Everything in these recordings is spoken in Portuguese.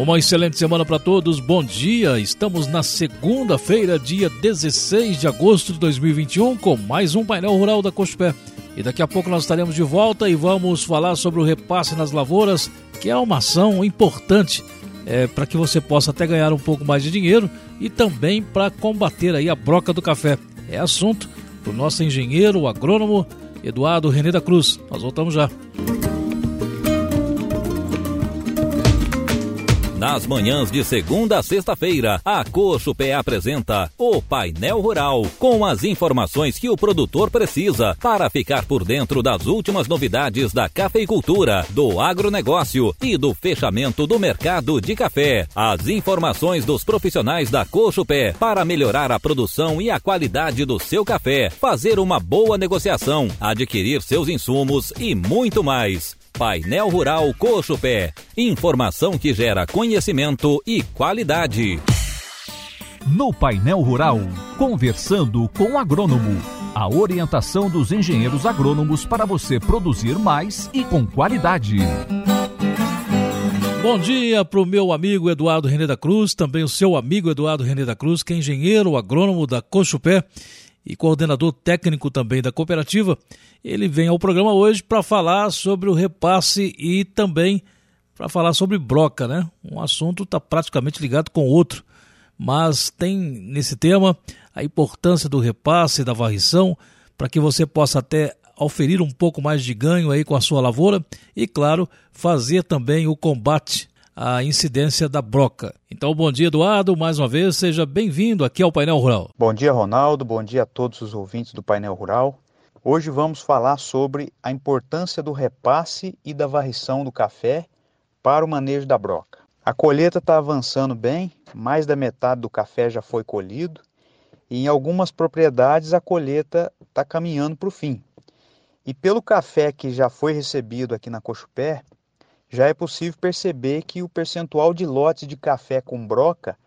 Uma excelente semana para todos. Bom dia. Estamos na segunda-feira, dia 16 de agosto de 2021, com mais um painel rural da Cochupé. E daqui a pouco nós estaremos de volta e vamos falar sobre o repasse nas lavouras, que é uma ação importante é, para que você possa até ganhar um pouco mais de dinheiro e também para combater aí a broca do café. É assunto para o nosso engenheiro, o agrônomo Eduardo René da Cruz. Nós voltamos já. Nas manhãs de segunda a sexta-feira, a Coxo Pé apresenta o Painel Rural, com as informações que o produtor precisa para ficar por dentro das últimas novidades da cafeicultura, do agronegócio e do fechamento do mercado de café. As informações dos profissionais da Coxo Pé para melhorar a produção e a qualidade do seu café, fazer uma boa negociação, adquirir seus insumos e muito mais. Painel Rural Coxo Pé. Informação que gera conhecimento e qualidade. No Painel Rural, conversando com o agrônomo. A orientação dos engenheiros agrônomos para você produzir mais e com qualidade. Bom dia para o meu amigo Eduardo René da Cruz, também o seu amigo Eduardo René da Cruz, que é engenheiro agrônomo da Cochupé e coordenador técnico também da cooperativa, ele vem ao programa hoje para falar sobre o repasse e também para falar sobre broca, né? Um assunto está praticamente ligado com o outro, mas tem nesse tema a importância do repasse, da varrição, para que você possa até oferir um pouco mais de ganho aí com a sua lavoura e, claro, fazer também o combate a incidência da broca. Então, bom dia, Eduardo. Mais uma vez, seja bem-vindo aqui ao Painel Rural. Bom dia, Ronaldo. Bom dia a todos os ouvintes do Painel Rural. Hoje vamos falar sobre a importância do repasse e da varrição do café para o manejo da broca. A colheita está avançando bem, mais da metade do café já foi colhido e em algumas propriedades a colheita está caminhando para o fim. E pelo café que já foi recebido aqui na Cochupé, já é possível perceber que o percentual de lotes de café com broca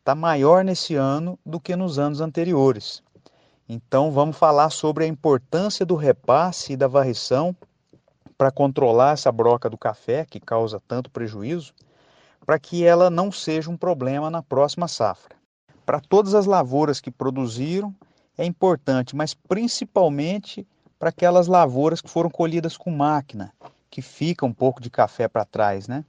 está maior nesse ano do que nos anos anteriores. Então, vamos falar sobre a importância do repasse e da varrição para controlar essa broca do café que causa tanto prejuízo, para que ela não seja um problema na próxima safra. Para todas as lavouras que produziram, é importante, mas principalmente para aquelas lavouras que foram colhidas com máquina, que fica um pouco de café para trás, né?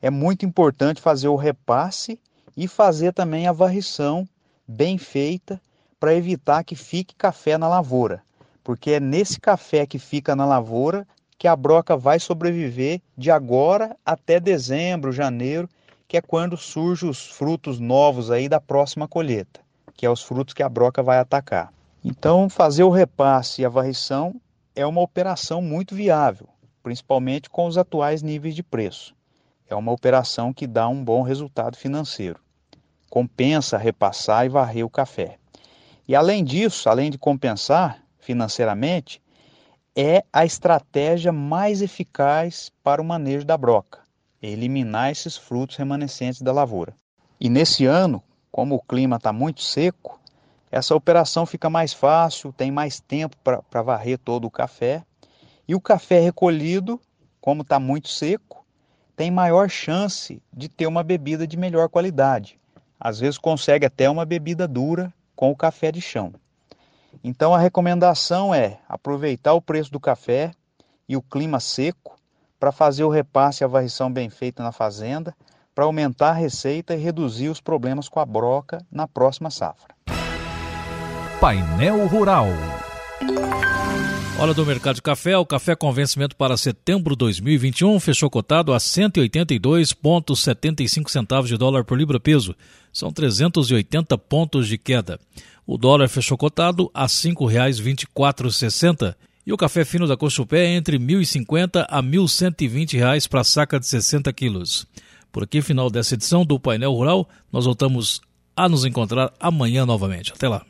É muito importante fazer o repasse e fazer também a varrição bem feita para evitar que fique café na lavoura, porque é nesse café que fica na lavoura que a broca vai sobreviver de agora até dezembro, janeiro, que é quando surgem os frutos novos aí da próxima colheita, que é os frutos que a broca vai atacar. Então, fazer o repasse e a varrição é uma operação muito viável principalmente com os atuais níveis de preço. É uma operação que dá um bom resultado financeiro. Compensa repassar e varrer o café. E além disso, além de compensar financeiramente, é a estratégia mais eficaz para o manejo da broca, eliminar esses frutos remanescentes da lavoura. E nesse ano, como o clima está muito seco, essa operação fica mais fácil, tem mais tempo para varrer todo o café e o café recolhido, como está muito seco, tem maior chance de ter uma bebida de melhor qualidade. Às vezes consegue até uma bebida dura com o café de chão. Então a recomendação é aproveitar o preço do café e o clima seco para fazer o repasse e a varrição bem feita na fazenda, para aumentar a receita e reduzir os problemas com a broca na próxima safra. Painel Rural Hora do mercado de café, o café com vencimento para setembro de 2021 fechou cotado a 182,75 centavos de dólar por libra peso. São 380 pontos de queda. O dólar fechou cotado a R$ 5,2460 e o café fino da Cochupé é entre R$ 1.050 a R$ 1.120 para saca de 60 quilos. Por aqui, final dessa edição do Painel Rural, nós voltamos a nos encontrar amanhã novamente. Até lá.